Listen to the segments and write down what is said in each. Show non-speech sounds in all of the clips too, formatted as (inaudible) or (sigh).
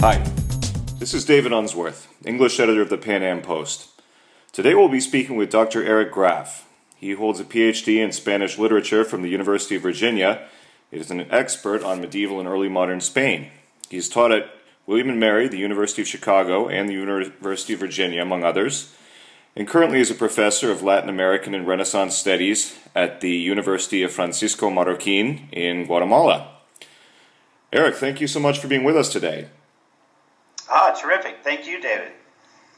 Hi, this is David Unsworth, English editor of the Pan Am Post. Today we'll be speaking with Dr. Eric Graf. He holds a PhD in Spanish literature from the University of Virginia. He is an expert on medieval and early modern Spain. He's taught at William and Mary, the University of Chicago, and the University of Virginia, among others, and currently is a professor of Latin American and Renaissance Studies at the University of Francisco Marroquin in Guatemala. Eric, thank you so much for being with us today. Ah, terrific. Thank you, David.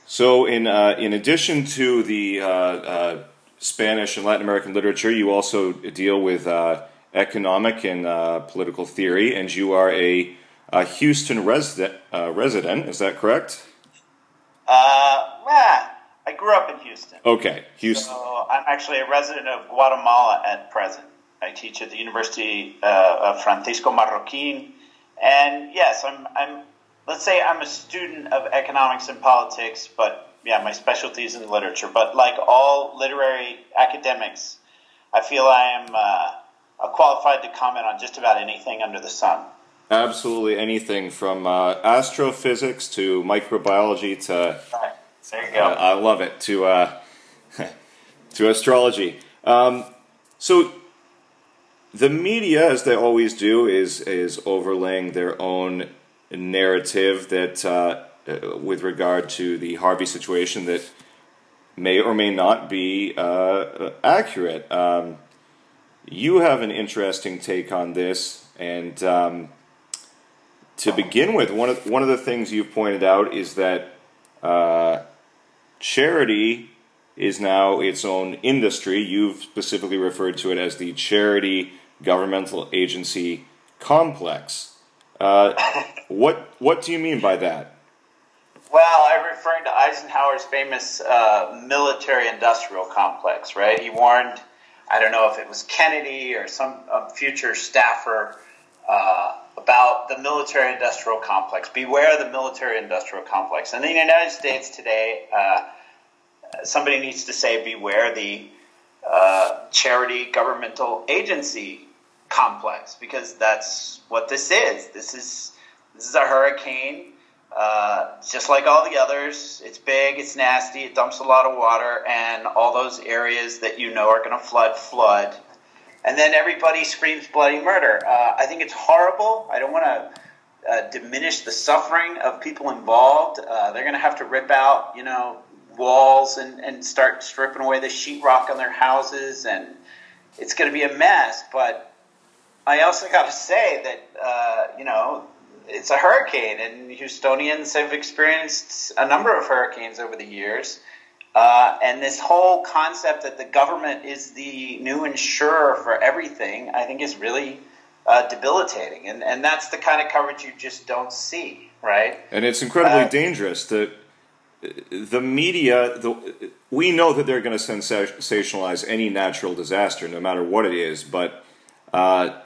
So, in, uh, in addition to the uh, uh, Spanish and Latin American literature, you also deal with uh, economic and uh, political theory, and you are a, a Houston resident, uh, resident. Is that correct? Uh, I grew up in Houston. Okay, Houston. So I'm actually a resident of Guatemala at present. I teach at the University of Francisco Marroquin, and yes, I'm, I'm let's say I'm a student of economics and politics, but yeah, my specialty is in literature. But like all literary academics, I feel I am uh, qualified to comment on just about anything under the sun. Absolutely anything from uh, astrophysics to microbiology to. Right. There you go. Uh, I love it to uh, (laughs) to astrology. Um, so the media, as they always do, is is overlaying their own narrative that, uh, uh, with regard to the Harvey situation, that may or may not be uh, uh, accurate. Um, you have an interesting take on this, and um, to begin with, one of one of the things you've pointed out is that uh, charity is now its own industry. You've specifically referred to it as the charity governmental agency complex. Uh, what what do you mean by that? Well, I'm referring to Eisenhower's famous uh, military-industrial complex. Right? He warned, I don't know if it was Kennedy or some future staffer, uh, about the military-industrial complex. Beware the military-industrial complex. And in the United States today, uh, somebody needs to say, beware the uh, charity governmental agency complex because that's what this is. This is this is a hurricane, uh, just like all the others. It's big, it's nasty, it dumps a lot of water, and all those areas that you know are going to flood, flood. And then everybody screams bloody murder. Uh, I think it's horrible. I don't want to uh, diminish the suffering of people involved. Uh, they're going to have to rip out, you know, walls and, and start stripping away the sheetrock on their houses, and it's going to be a mess. But I also got to say that uh, you know it's a hurricane, and Houstonians have experienced a number of hurricanes over the years. Uh, and this whole concept that the government is the new insurer for everything, I think, is really uh, debilitating. And, and that's the kind of coverage you just don't see, right? And it's incredibly uh, dangerous. that the media, the, we know that they're going to sensationalize any natural disaster, no matter what it is, but uh,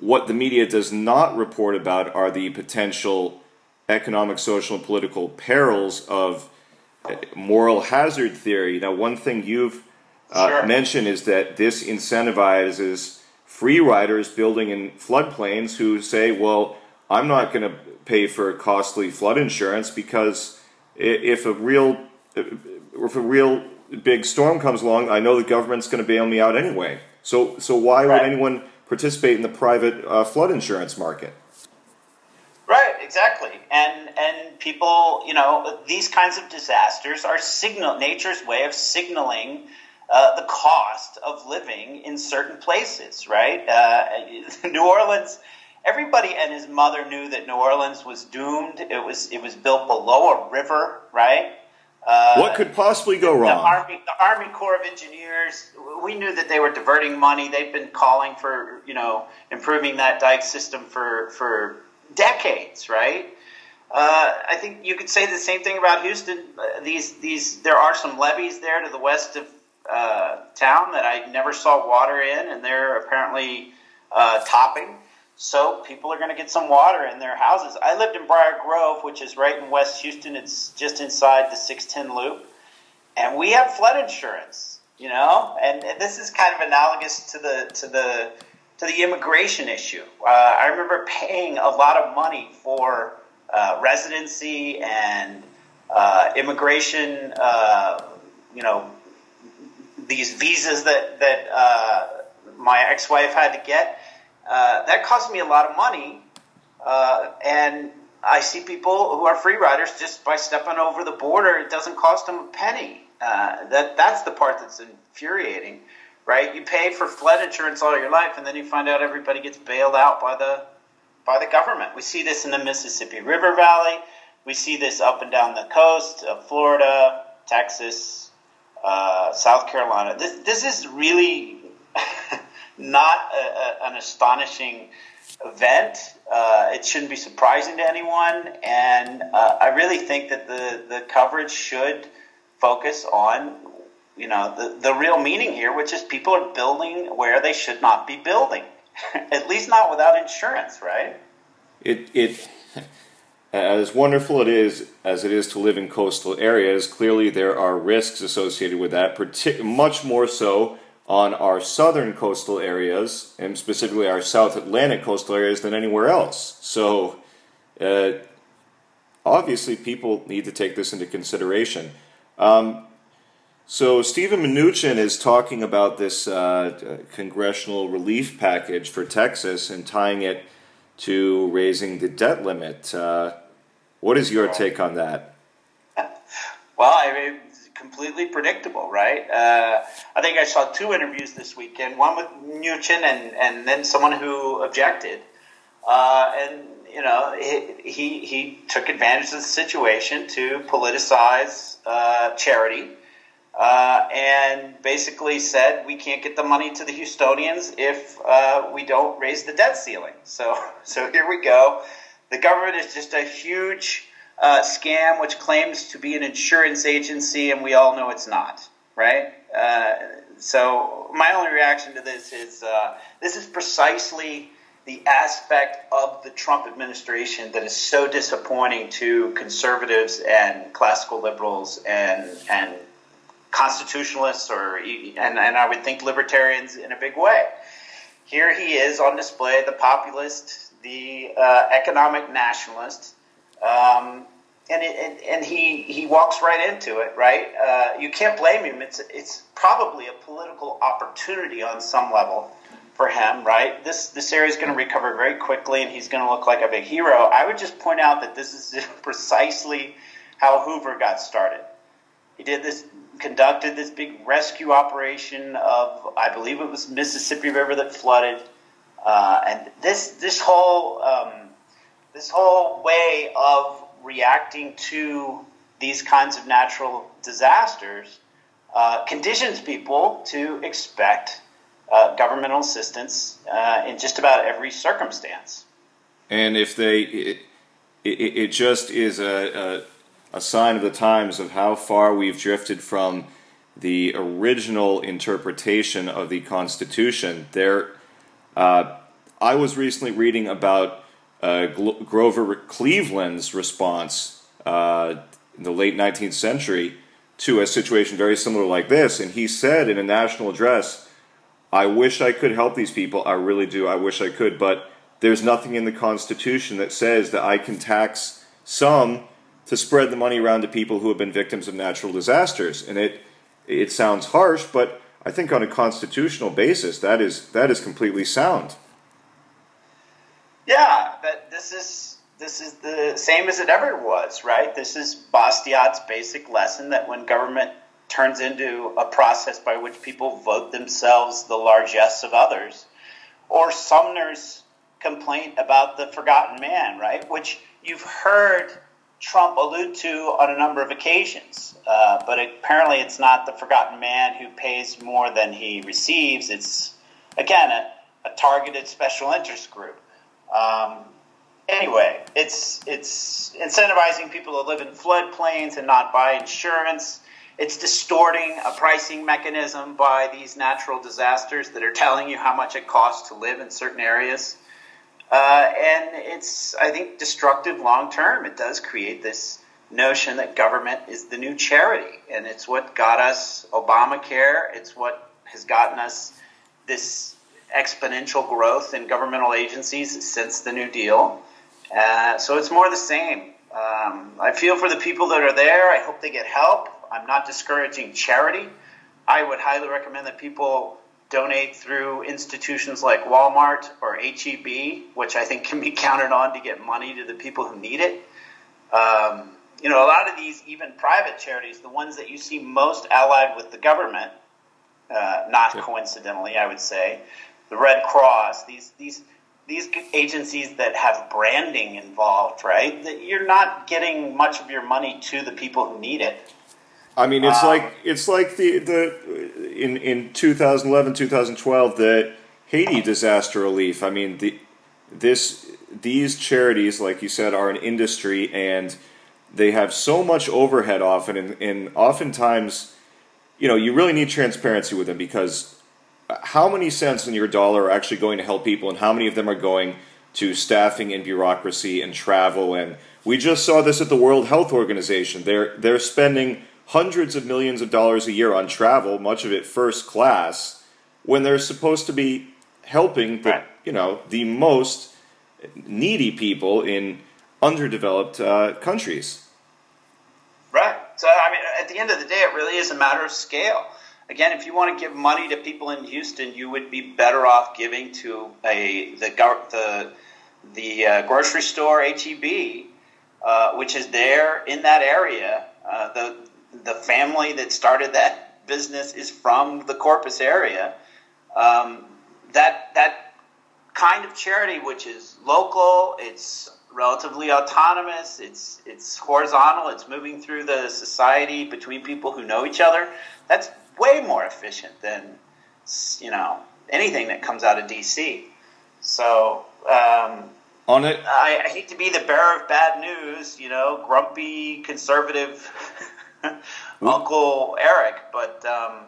what the media does not report about are the potential economic, social, and political perils of moral hazard theory. Now, one thing you've uh, sure. mentioned is that this incentivizes free riders building in floodplains who say, well, I'm not going to pay for costly flood insurance because if a real if a real big storm comes along, I know the government's going to bail me out anyway. So, so why right. would anyone participate in the private uh, flood insurance market? Right, exactly. And and people, you know, these kinds of disasters are signal nature's way of signaling uh, the cost of living in certain places. Right, uh, (laughs) New Orleans. Everybody and his mother knew that New Orleans was doomed. It was it was built below a river. Right uh, what could possibly go wrong? The Army, the Army Corps of Engineers, we knew that they were diverting money. They've been calling for, you know, improving that dike system for, for decades, right? Uh, I think you could say the same thing about Houston. Uh, these, these, there are some levees there to the west of uh, town that I never saw water in, and they're apparently uh, topping. So people are going to get some water in their houses. I lived in Briar Grove, which is right in West Houston. It's just inside the 610 loop. And we have flood insurance, you know? And this is kind of analogous to the to the to the immigration issue. Uh, I remember paying a lot of money for uh, residency and uh, immigration, uh, you know, these visas that, that uh, my ex wife had to get. Uh, that cost me a lot of money. and I see people who are free riders just by stepping over the border, it doesn't cost them a penny. that, that's the part that's infuriating right? You pay for flood insurance all your life, and then you find out everybody gets bailed out by the by the government. We see this in the Mississippi River Valley. We see this up and down the coast of Florida, Texas, uh, South Carolina. This this is really an astonishing event. Uh, it shouldn't be surprising to anyone, and uh, I really think that the the coverage should focus on you know the, the real meaning here, which is people are building where they should not be building, (laughs) at least not without insurance, right? It it (laughs) as wonderful it is as it is to live in coastal areas. Clearly, there are risks associated with that, much more so on our southern coastal areas, and specifically our South Atlantic coastal areas, than anywhere else. So. Uh, obviously, people need to take this into consideration. Um, so Steven Mnuchin is talking about this uh, congressional relief package for Texas and tying it to raising the debt limit. Uh, what is your take on that? Well, I mean, completely predictable, right? Uh, I think I saw two interviews this weekend. One with Mnuchin and and then someone who objected, uh, and you know he, he, he took advantage of the situation to politicize uh, charity uh, and basically said we can't get the money to the Houstonians if uh, we don't raise the debt ceiling. So, (laughs) so here we go. The government is just a huge uh, scam which claims to be an insurance agency, and we all know it's not, right? Uh, so, my only reaction to this is uh, this is precisely the aspect of the Trump administration that is so disappointing to conservatives and classical liberals and and constitutionalists or and, and I would think libertarians in a big way. Here he is on display, the populist, the uh, economic nationalist, um, and, it, and, and he he walks right into it. Right, uh, you can't blame him. It's it's probably a political opportunity on some level for him. Right, this this area is going to recover very quickly, and he's going to look like a big hero. I would just point out that this is (laughs) precisely how Hoover got started. He did this conducted this big rescue operation of, I believe it was Mississippi River that flooded, uh, and this this whole um, this whole way of reacting to these kinds of natural disasters uh, conditions people to expect uh, governmental assistance uh, in just about every circumstance. And if they, it, it, it just is a, a a sign of the times of how far we've drifted from the original interpretation of the Constitution. There, uh, I was recently reading about uh, Grover Cleveland's response uh, in the late 19th century to a situation very similar like this, and he said in a national address, "I wish I could help these people. I really do. I wish I could, but." There's nothing in the Constitution that says that I can tax some to spread the money around to people who have been victims of natural disasters. And it it sounds harsh, but I think on a constitutional basis, that is that is completely sound. Yeah, but this is this is the same as it ever was, right? This is Bastiat's basic lesson that when government turns into a process by which people vote themselves the largesse of others, or Sumner's complaint about the forgotten man, right? Which you've heard Trump allude to on a number of occasions. Uh, but apparently, it's not the forgotten man who pays more than he receives. It's, again, a, a targeted special interest group. Um, anyway, it's, it's incentivizing people to live in floodplains and not buy insurance. It's distorting a pricing mechanism by these natural disasters that are telling you how much it costs to live in certain areas. Uh, and it's, I think, destructive long term. It does create this notion that government is the new charity, and it's what got us Obamacare. It's what has gotten us this exponential growth in governmental agencies since the New Deal. Uh, so it's more the same. Um, I feel for the people that are there. I hope they get help. I'm not discouraging charity. I would highly recommend that people donate through institutions like Walmart or HEB, which I think can be (laughs) counted on to get money to the people who need it. Um, you know, a lot of these, even private charities, the ones that you see most allied with the government, uh, not coincidentally, I would say, the Red Cross, these these these agencies that have branding involved, right? That you're not getting much of your money to the people who need it. I mean, it's um, like it's like the the in in 2011, 2012, the Haiti disaster relief. I mean, the this these charities, like you said, are an industry and they have so much overhead often, and, and oftentimes, you know, you really need transparency with them because how many cents in your dollar are actually going to help people, and how many of them are going to staffing and bureaucracy and travel? And we just saw this at the World Health Organization. They're they're spending hundreds of millions of dollars a year on travel, much of it first class, when they're supposed to be helping the right. you know the most needy people in underdeveloped uh, countries. Right. So I mean, at the end of the day, it really is a matter of scale. Again, if you want to give money to people in Houston, you would be better off giving to a the the the uh, grocery store HEB, uh, which is there in that area. Uh, the the family that started that business is from the Corpus area. Um, that that kind of charity, which is local, it's relatively autonomous, it's it's horizontal, it's moving through the society between people who know each other. That's way more efficient than you know anything that comes out of DC. So um, on it, I, I, hate to be the bearer of bad news, you know, grumpy conservative Uncle Eric, but um,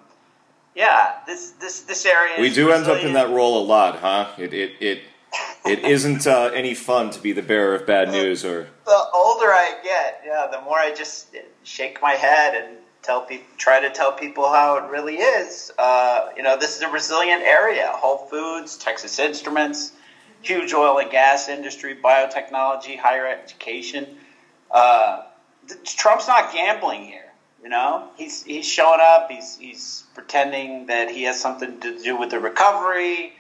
yeah, this this this area. We do end up in that role a lot, huh? It it it. it isn't uh, any fun to be the bearer of bad news, or the older I get, yeah, the more I just shake my head and tell people, try to tell people how it really is. Uh, you know, this is a resilient area. Whole Foods, Texas Instruments, huge oil and gas industry, biotechnology, higher education. Uh, Trump's not gambling here. You know, he's he's showing up. He's he's pretending that he has something to do with the recovery,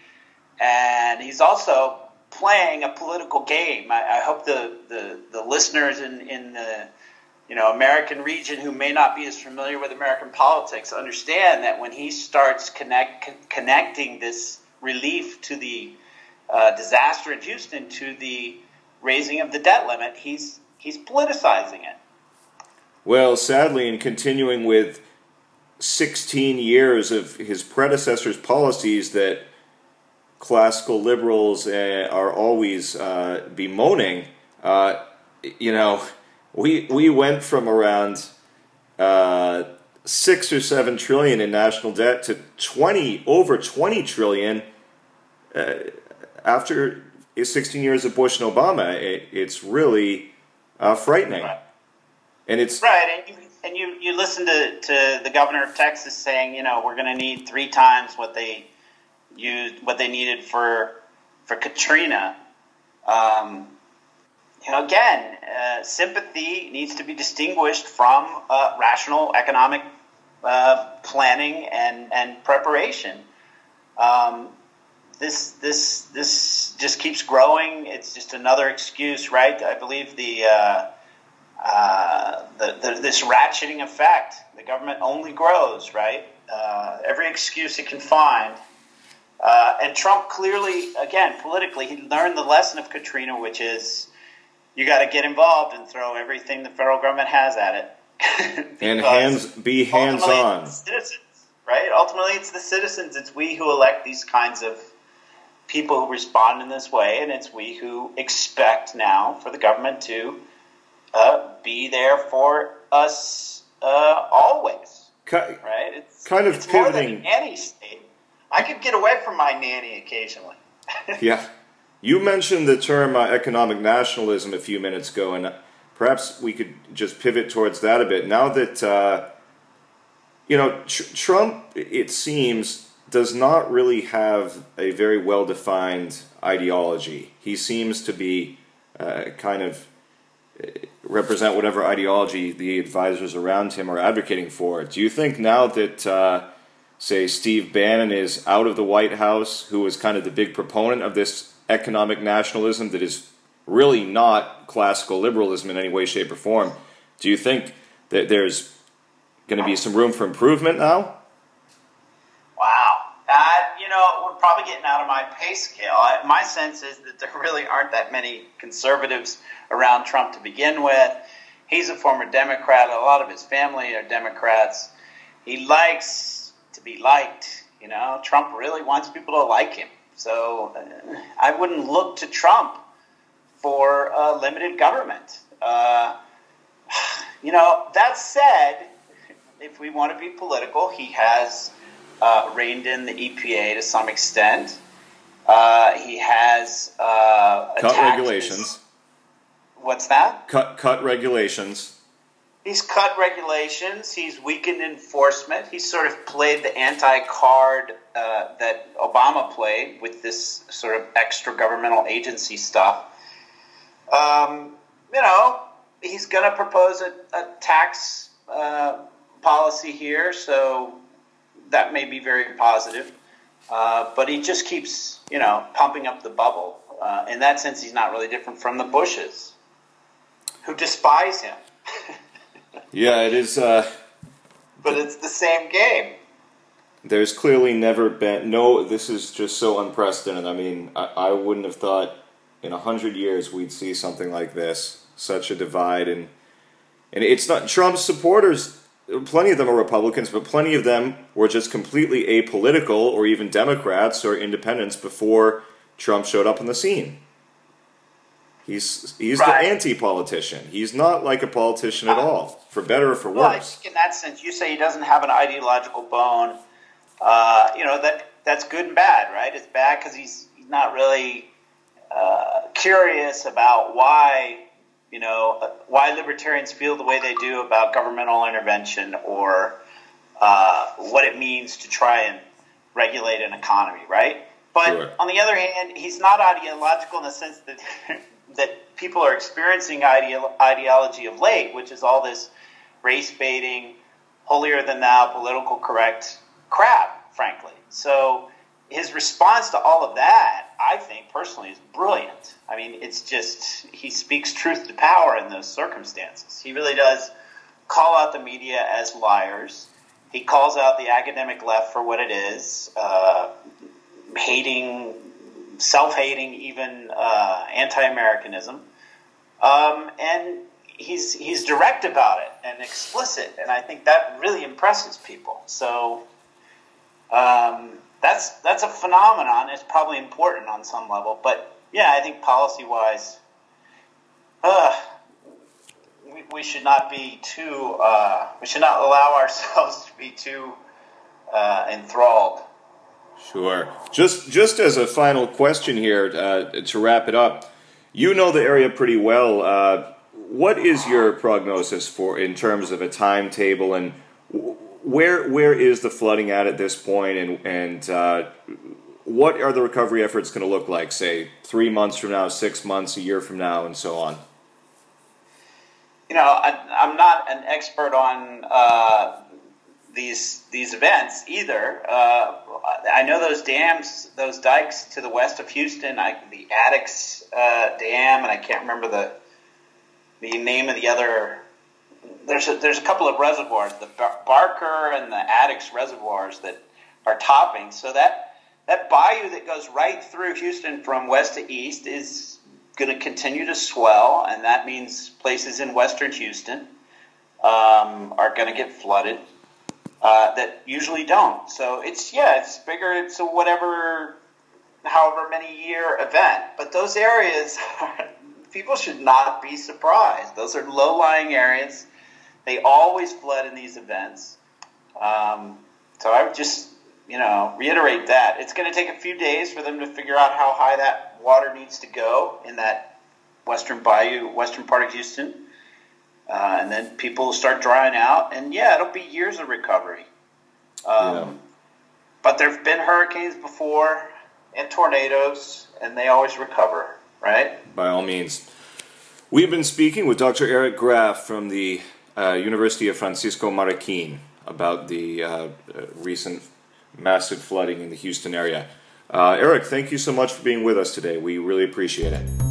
and he's also playing a political game. I, I hope the, the, the listeners in, in the you know American region who may not be as familiar with American politics understand that when he starts connect, connecting this relief to the uh, disaster in Houston to the raising of the debt limit, he's he's politicizing it. Well, sadly, in continuing with 16 years of his predecessor's policies that classical liberals uh, are always uh, bemoaning, uh, you know, we we went from around uh, six or seven trillion in national debt to 20 over 20 trillion uh, after 16 years of Bush and Obama. It, it's really uh, frightening. And it's right, and you, and you you listen to, to the governor of Texas saying, you know, we're going to need three times what they used, what they needed for for Katrina. Um, you know, again, uh, sympathy needs to be distinguished from uh, rational economic uh, planning and and preparation. Um, this this this just keeps growing. It's just another excuse, right? I believe the uh, uh, the, the, this ratcheting effect. The government only grows, right? Uh, every excuse it can find. And Trump clearly, again, politically, he learned the lesson of Katrina, which is you got to get involved and throw everything the federal government has at it. (laughs) and hands be hands on. Citizens, right? Ultimately, it's the citizens. It's we who elect these kinds of people who respond in this way, and it's we who expect now for the government to uh, be there for us uh, always. right? It's kind of it's pivoting. More than a nanny state. I could get away from my nanny occasionally. (laughs) yeah. You mentioned the term uh, economic nationalism a few minutes ago, and perhaps we could just pivot towards that a bit. Now that, uh, you know, tr- Trump, it seems, does not really have a very well defined ideology. He seems to be uh, kind of uh, represent whatever ideology the advisors around him are advocating for. Do you think now that, uh, say, Steve Bannon is out of the White House, who was kind of the big proponent of this economic nationalism that is really not classical liberalism in any way, shape, or form, do you think that there's going to be some room for improvement now? Wow. Uh, you know, we're probably getting out of my pay scale. I, my sense is that there really aren't that many conservatives around Trump to begin with. He's a former Democrat. A lot of his family are Democrats. He likes to be liked. You know, Trump really wants people to like him. So uh, I wouldn't look to Trump for uh, limited government. Uh, (sighs) you know, that said, if we want to be political, he has uh, reined in the EPA to some extent. Uh, he has uh, cut regulations. His, what's that? Cut cut regulations. He's cut regulations. He's weakened enforcement. He's sort of played the anti-card uh, that Obama played with this sort of extra governmental agency stuff. Um, you know, he's going to propose a, a tax uh, policy here, so that may be very positive. Uh, but he just keeps, you know, pumping up the bubble. Uh, in that sense, he's not really different from the Bushes, who despise him. Yeah, it is. Uh, but it's the same game. There's clearly never been no. This is just so unprecedented. I mean, I, I wouldn't have thought in a hundred years we'd see something like this. Such a divide, and and it's not Trump's supporters plenty of them are Republicans, but plenty of them were just completely apolitical or even Democrats or independents before Trump showed up on the scene. He's he's right. the anti-politician. He's not like a politician at all, for better or for well, worse. I think in that sense, you say he doesn't have an ideological bone. Uh, you know that that's good and bad, right? It's bad because he's, he's not really uh, curious about why you know, why libertarians feel the way they do about governmental intervention or uh, what it means to try and regulate an economy, right? But sure. on the other hand, he's not ideological in the sense that (laughs) that people are experiencing ideology of late, which is all this race baiting, holier than thou, political correct crap, frankly. So his response to all of that, I think personally, is brilliant. I mean, it's just he speaks truth to power in those circumstances. He really does call out the media as liars. He calls out the academic left for what it is, uh, hating, self-hating, even uh, anti-Americanism, um, and he's he's direct about it and explicit, and I think that really impresses people. So. Um, that's that's a phenomenon. It's probably important on some level, but yeah, I think policy wise, uh, we, we should not be too. Uh, we should not allow (laughs) ourselves to be too uh, enthralled. Sure. Just just as a final question here uh, to wrap it up, you know the area pretty well. Uh, what is your prognosis for in terms of a timetable and where where is the flooding at at this point, and and uh, what are the recovery efforts going to look like? Say three months from now, six months, a year from now, and so on. You know, I, am not an expert on uh, these these events either. Uh, I know those dams, those dikes to the west of Houston, I, the Addicks uh, Dam, and I can't remember the the name of the other there's a, there's a couple of reservoirs, the Barker and the Addicks reservoirs that are topping. So that that bayou that goes right through Houston from west to east is going to continue to swell, and that means places in western Houston um, are going to get flooded uh, that usually don't. So it's yeah, it's bigger. It's a whatever, however many year event. But those areas, (laughs) people should not be surprised. Those are low lying areas they always flood in these events. Um, so I would just, you know, reiterate that. It's going to take a few days for them to figure out how high that water needs to go in that western bayou, western part of Houston. Uh, and then people start drying out. And yeah, it'll be years of recovery. Um, yeah. but there have been hurricanes before and tornadoes, and they always recover, right? By all means. We've been speaking with Dr. Eric Graf from the uh, University of Francisco Marroquin about the uh, uh, recent massive flooding in the Houston area. Uh, Eric, thank you so much for being with us today. We really appreciate it.